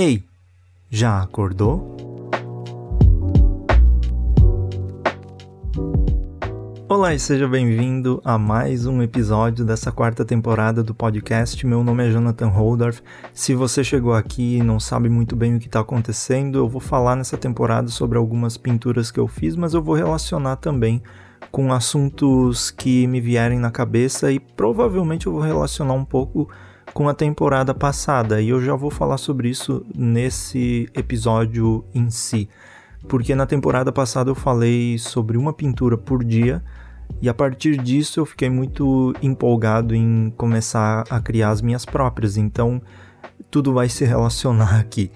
Ei, já acordou? Olá e seja bem-vindo a mais um episódio dessa quarta temporada do podcast. Meu nome é Jonathan Holdorf. Se você chegou aqui e não sabe muito bem o que está acontecendo, eu vou falar nessa temporada sobre algumas pinturas que eu fiz, mas eu vou relacionar também com assuntos que me vierem na cabeça e provavelmente eu vou relacionar um pouco com a temporada passada, e eu já vou falar sobre isso nesse episódio em si. Porque na temporada passada eu falei sobre uma pintura por dia, e a partir disso eu fiquei muito empolgado em começar a criar as minhas próprias, então tudo vai se relacionar aqui.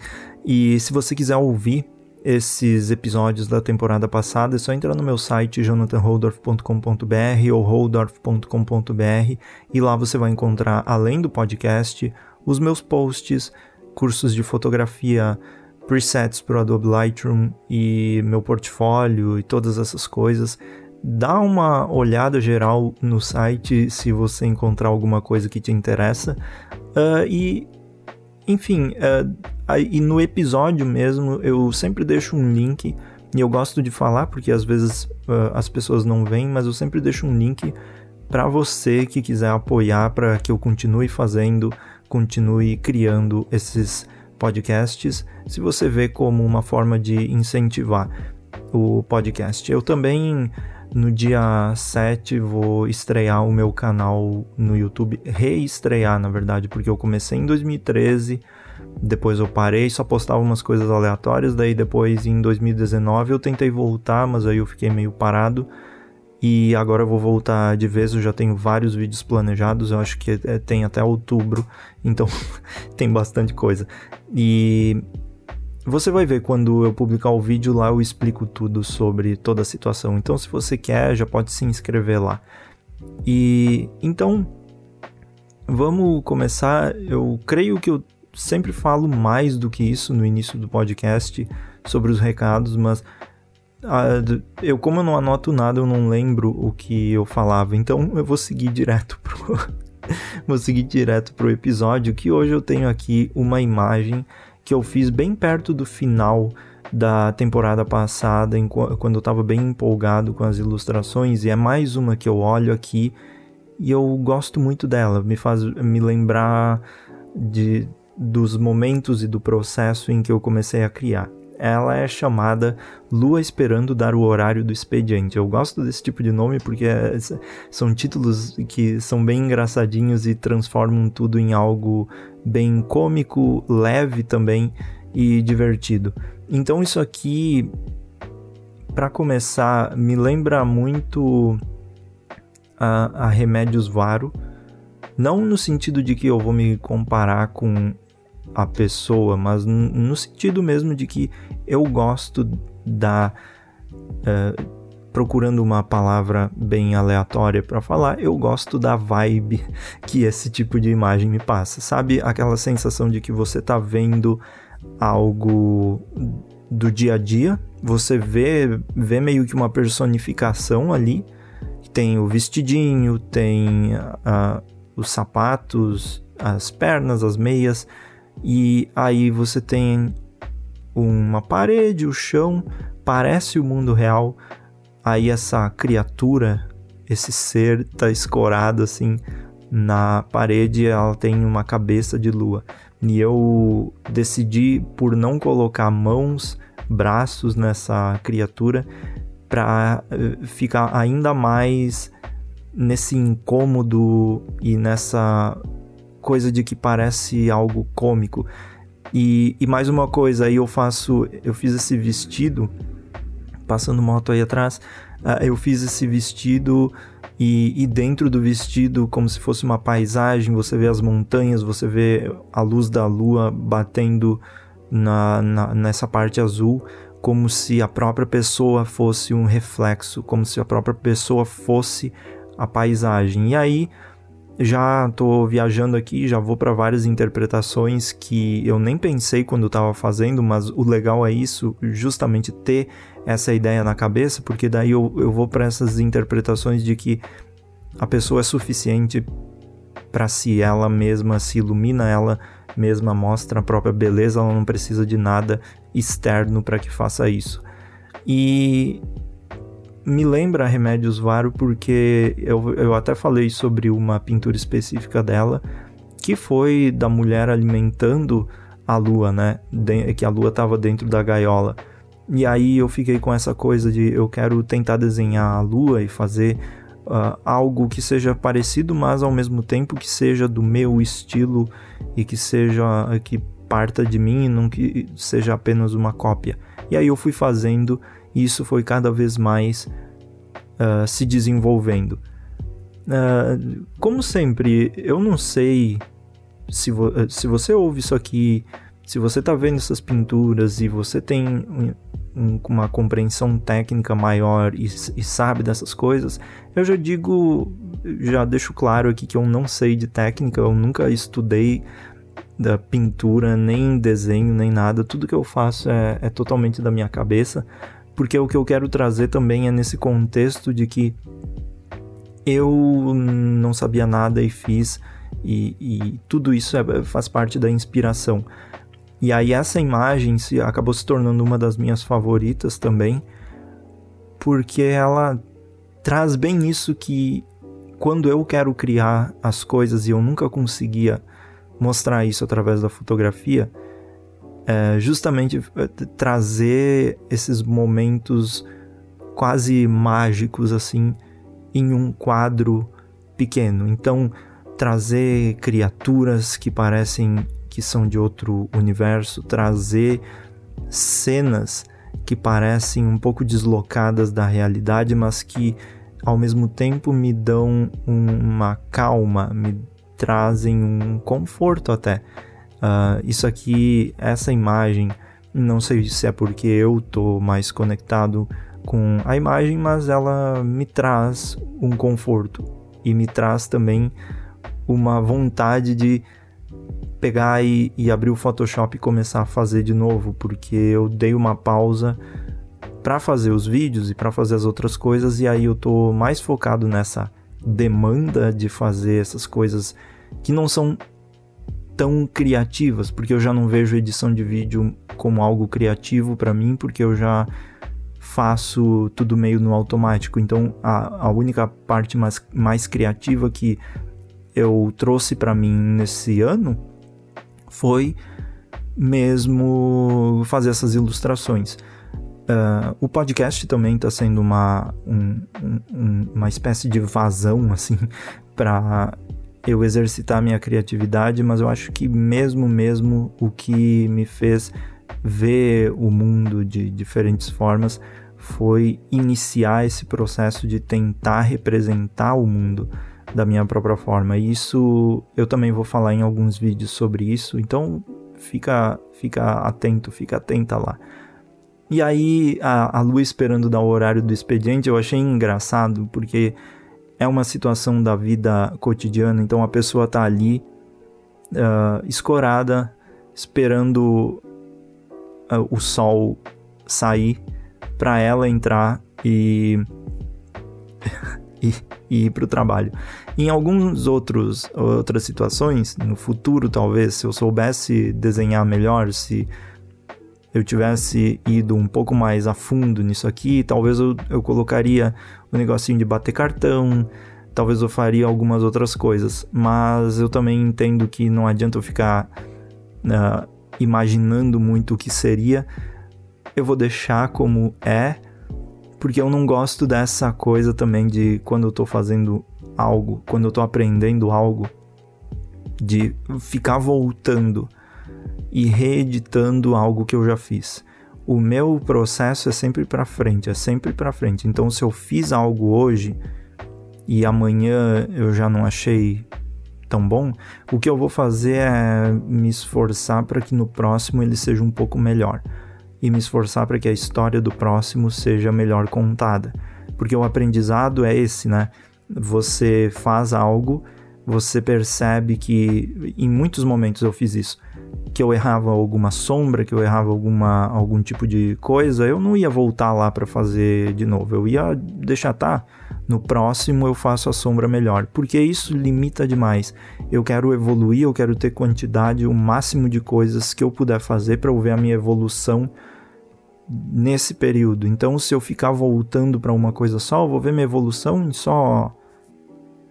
E se você quiser ouvir esses episódios da temporada passada, é só entrar no meu site jonathanholdorf.com.br ou holdorf.com.br e lá você vai encontrar, além do podcast, os meus posts, cursos de fotografia, presets para o Adobe Lightroom e meu portfólio e todas essas coisas. Dá uma olhada geral no site se você encontrar alguma coisa que te interessa. Uh, e enfim, uh, e no episódio mesmo eu sempre deixo um link e eu gosto de falar porque às vezes uh, as pessoas não veem, mas eu sempre deixo um link para você que quiser apoiar para que eu continue fazendo, continue criando esses podcasts, se você vê como uma forma de incentivar o podcast. Eu também no dia 7 vou estrear o meu canal no YouTube, reestrear na verdade, porque eu comecei em 2013, depois eu parei, só postava umas coisas aleatórias, daí depois em 2019 eu tentei voltar, mas aí eu fiquei meio parado. E agora eu vou voltar de vez, eu já tenho vários vídeos planejados, eu acho que é, tem até outubro, então tem bastante coisa. E você vai ver quando eu publicar o vídeo lá, eu explico tudo sobre toda a situação. Então, se você quer, já pode se inscrever lá. E então, vamos começar. Eu creio que eu sempre falo mais do que isso no início do podcast sobre os recados, mas eu como eu não anoto nada, eu não lembro o que eu falava. Então, eu vou seguir direto pro vou seguir direto pro episódio que hoje eu tenho aqui uma imagem que eu fiz bem perto do final da temporada passada, quando eu estava bem empolgado com as ilustrações, e é mais uma que eu olho aqui e eu gosto muito dela, me faz me lembrar de, dos momentos e do processo em que eu comecei a criar. Ela é chamada Lua Esperando Dar o Horário do Expediente. Eu gosto desse tipo de nome porque é, são títulos que são bem engraçadinhos e transformam tudo em algo bem cômico, leve também e divertido. Então isso aqui, para começar, me lembra muito a, a Remédios Varo. Não no sentido de que eu vou me comparar com a pessoa, mas no sentido mesmo de que eu gosto da. Uh, procurando uma palavra bem aleatória para falar, eu gosto da vibe que esse tipo de imagem me passa. Sabe aquela sensação de que você tá vendo algo do dia a dia, você vê, vê meio que uma personificação ali. Tem o vestidinho, tem uh, os sapatos, as pernas, as meias, e aí você tem uma parede, o chão, parece o mundo real, aí essa criatura, esse ser tá escorado assim na parede, ela tem uma cabeça de lua. E eu decidi por não colocar mãos, braços nessa criatura para eh, ficar ainda mais nesse incômodo e nessa coisa de que parece algo cômico. E, e mais uma coisa, aí eu faço, eu fiz esse vestido passando moto aí atrás, uh, eu fiz esse vestido e, e, dentro do vestido, como se fosse uma paisagem, você vê as montanhas, você vê a luz da lua batendo na, na, nessa parte azul, como se a própria pessoa fosse um reflexo, como se a própria pessoa fosse a paisagem. E aí já estou viajando aqui, já vou para várias interpretações que eu nem pensei quando estava fazendo, mas o legal é isso, justamente ter essa ideia na cabeça, porque daí eu, eu vou para essas interpretações de que a pessoa é suficiente para si, ela mesma se ilumina, ela mesma mostra a própria beleza, ela não precisa de nada externo para que faça isso. E me lembra Remédios Varo porque eu, eu até falei sobre uma pintura específica dela, que foi da mulher alimentando a lua, né? De, que a lua estava dentro da gaiola. E aí eu fiquei com essa coisa de eu quero tentar desenhar a lua e fazer uh, algo que seja parecido, mas ao mesmo tempo que seja do meu estilo e que seja que parta de mim e não que seja apenas uma cópia. E aí eu fui fazendo e isso foi cada vez mais uh, se desenvolvendo. Uh, como sempre, eu não sei se, vo se você ouve isso aqui, se você está vendo essas pinturas e você tem um, um, uma compreensão técnica maior e, e sabe dessas coisas, eu já digo, já deixo claro aqui que eu não sei de técnica, eu nunca estudei da pintura, nem desenho, nem nada. Tudo que eu faço é, é totalmente da minha cabeça porque o que eu quero trazer também é nesse contexto de que eu não sabia nada e fiz, e, e tudo isso é, faz parte da inspiração. E aí essa imagem se, acabou se tornando uma das minhas favoritas também, porque ela traz bem isso que quando eu quero criar as coisas e eu nunca conseguia mostrar isso através da fotografia, é justamente é, trazer esses momentos quase mágicos assim em um quadro pequeno. Então, trazer criaturas que parecem que são de outro universo, trazer cenas que parecem um pouco deslocadas da realidade, mas que ao mesmo tempo me dão uma calma, me trazem um conforto até. Uh, isso aqui, essa imagem, não sei se é porque eu tô mais conectado com a imagem, mas ela me traz um conforto e me traz também uma vontade de pegar e, e abrir o Photoshop e começar a fazer de novo, porque eu dei uma pausa para fazer os vídeos e para fazer as outras coisas e aí eu tô mais focado nessa demanda de fazer essas coisas que não são tão criativas, porque eu já não vejo edição de vídeo como algo criativo para mim, porque eu já faço tudo meio no automático. Então a, a única parte mais, mais criativa que eu trouxe para mim nesse ano foi mesmo fazer essas ilustrações. Uh, o podcast também está sendo uma, um, um, uma espécie de vazão assim para eu exercitar minha criatividade, mas eu acho que mesmo mesmo o que me fez ver o mundo de diferentes formas foi iniciar esse processo de tentar representar o mundo da minha própria forma. E isso eu também vou falar em alguns vídeos sobre isso, então fica fica atento, fica atenta lá. E aí a, a Lu esperando dar o horário do expediente, eu achei engraçado porque é uma situação da vida cotidiana, então a pessoa está ali uh, escorada, esperando uh, o sol sair para ela entrar e, e, e ir para o trabalho. Em alguns outros outras situações, no futuro talvez, se eu soubesse desenhar melhor, se eu tivesse ido um pouco mais a fundo nisso aqui, talvez eu, eu colocaria o um negocinho de bater cartão, talvez eu faria algumas outras coisas, mas eu também entendo que não adianta eu ficar uh, imaginando muito o que seria, eu vou deixar como é, porque eu não gosto dessa coisa também de quando eu tô fazendo algo, quando eu tô aprendendo algo, de ficar voltando e reeditando algo que eu já fiz. O meu processo é sempre para frente, é sempre para frente. Então, se eu fiz algo hoje e amanhã eu já não achei tão bom, o que eu vou fazer é me esforçar para que no próximo ele seja um pouco melhor e me esforçar para que a história do próximo seja melhor contada. Porque o aprendizado é esse, né? Você faz algo, você percebe que em muitos momentos eu fiz isso que eu errava alguma sombra, que eu errava alguma, algum tipo de coisa, eu não ia voltar lá para fazer de novo. Eu ia deixar tá, no próximo eu faço a sombra melhor, porque isso limita demais. Eu quero evoluir, eu quero ter quantidade, o máximo de coisas que eu puder fazer para eu ver a minha evolução nesse período. Então, se eu ficar voltando para uma coisa só, eu vou ver minha evolução em só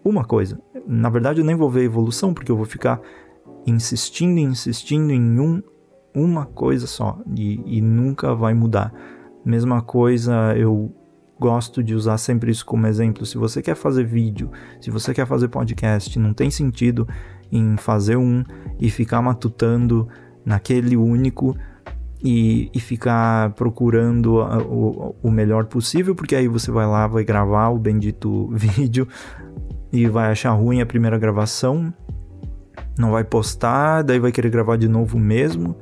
uma coisa. Na verdade, eu nem vou ver evolução, porque eu vou ficar insistindo e insistindo em um, uma coisa só e, e nunca vai mudar. Mesma coisa, eu gosto de usar sempre isso como exemplo. Se você quer fazer vídeo, se você quer fazer podcast, não tem sentido em fazer um e ficar matutando naquele único e, e ficar procurando o, o melhor possível, porque aí você vai lá, vai gravar o bendito vídeo e vai achar ruim a primeira gravação, não vai postar, daí vai querer gravar de novo mesmo.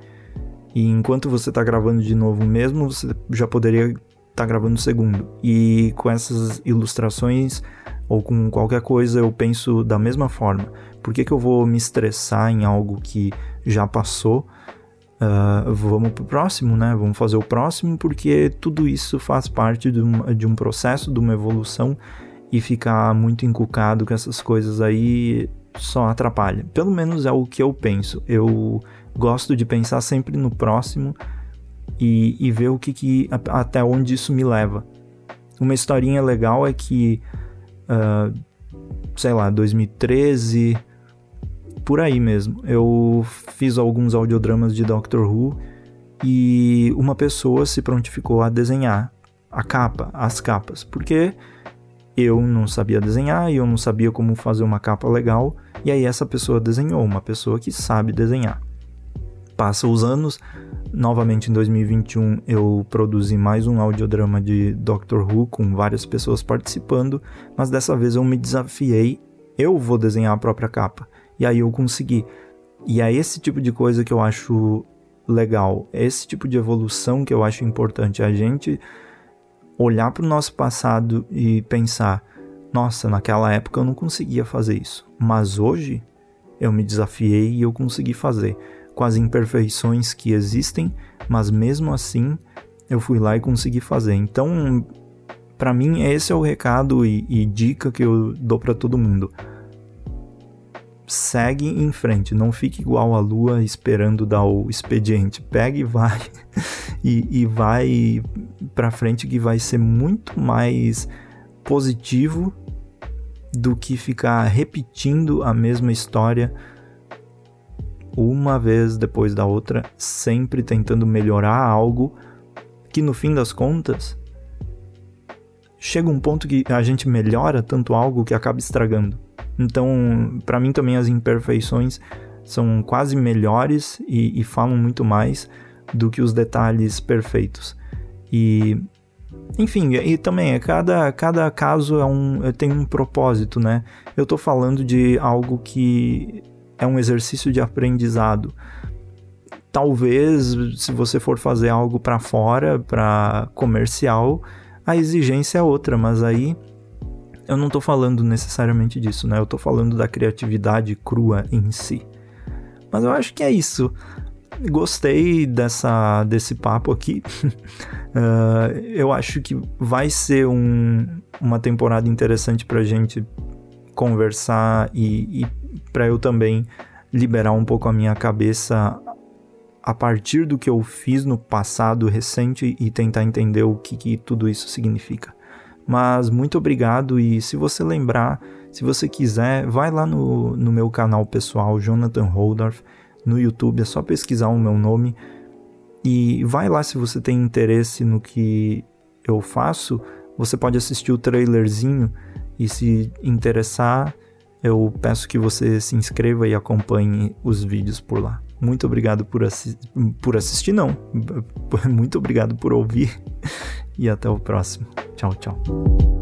E enquanto você está gravando de novo mesmo, você já poderia estar tá gravando o segundo. E com essas ilustrações ou com qualquer coisa eu penso da mesma forma. Por que, que eu vou me estressar em algo que já passou? Uh, vamos pro próximo, né? Vamos fazer o próximo, porque tudo isso faz parte de um, de um processo, de uma evolução, e ficar muito encucado com essas coisas aí só atrapalha. Pelo menos é o que eu penso. Eu gosto de pensar sempre no próximo e, e ver o que, que até onde isso me leva. Uma historinha legal é que, uh, sei lá, 2013, por aí mesmo, eu fiz alguns audiodramas de Doctor Who e uma pessoa se prontificou a desenhar a capa, as capas, porque eu não sabia desenhar e eu não sabia como fazer uma capa legal, e aí essa pessoa desenhou, uma pessoa que sabe desenhar. Passa os anos, novamente em 2021 eu produzi mais um audiodrama de Doctor Who com várias pessoas participando, mas dessa vez eu me desafiei, eu vou desenhar a própria capa. E aí eu consegui. E é esse tipo de coisa que eu acho legal, é esse tipo de evolução que eu acho importante. A gente olhar para o nosso passado e pensar: nossa, naquela época eu não conseguia fazer isso, mas hoje eu me desafiei e eu consegui fazer, com as imperfeições que existem, mas mesmo assim eu fui lá e consegui fazer. Então, para mim, esse é o recado e, e dica que eu dou para todo mundo segue em frente, não fique igual a lua esperando dar o expediente. Pega e vai e, e vai para frente que vai ser muito mais positivo do que ficar repetindo a mesma história uma vez depois da outra, sempre tentando melhorar algo que no fim das contas chega um ponto que a gente melhora tanto algo que acaba estragando. Então, para mim também as imperfeições são quase melhores e, e, falam muito mais do que os detalhes perfeitos. E enfim, e também é cada, cada caso é um, é, tem um propósito, né? Eu estou falando de algo que é um exercício de aprendizado. Talvez, se você for fazer algo para fora, para comercial, a exigência é outra, mas aí eu não estou falando necessariamente disso, né? Eu estou falando da criatividade crua em si. Mas eu acho que é isso. Gostei dessa, desse papo aqui. uh, eu acho que vai ser um, uma temporada interessante para gente conversar e, e para eu também liberar um pouco a minha cabeça a partir do que eu fiz no passado recente e tentar entender o que, que tudo isso significa. Mas muito obrigado e se você lembrar, se você quiser, vai lá no, no meu canal pessoal, Jonathan Holdorf, no YouTube, é só pesquisar o meu nome e vai lá se você tem interesse no que eu faço, você pode assistir o trailerzinho e se interessar, eu peço que você se inscreva e acompanhe os vídeos por lá. Muito obrigado por, assi por assistir, não. Muito obrigado por ouvir e até o próximo. Tchau, tchau.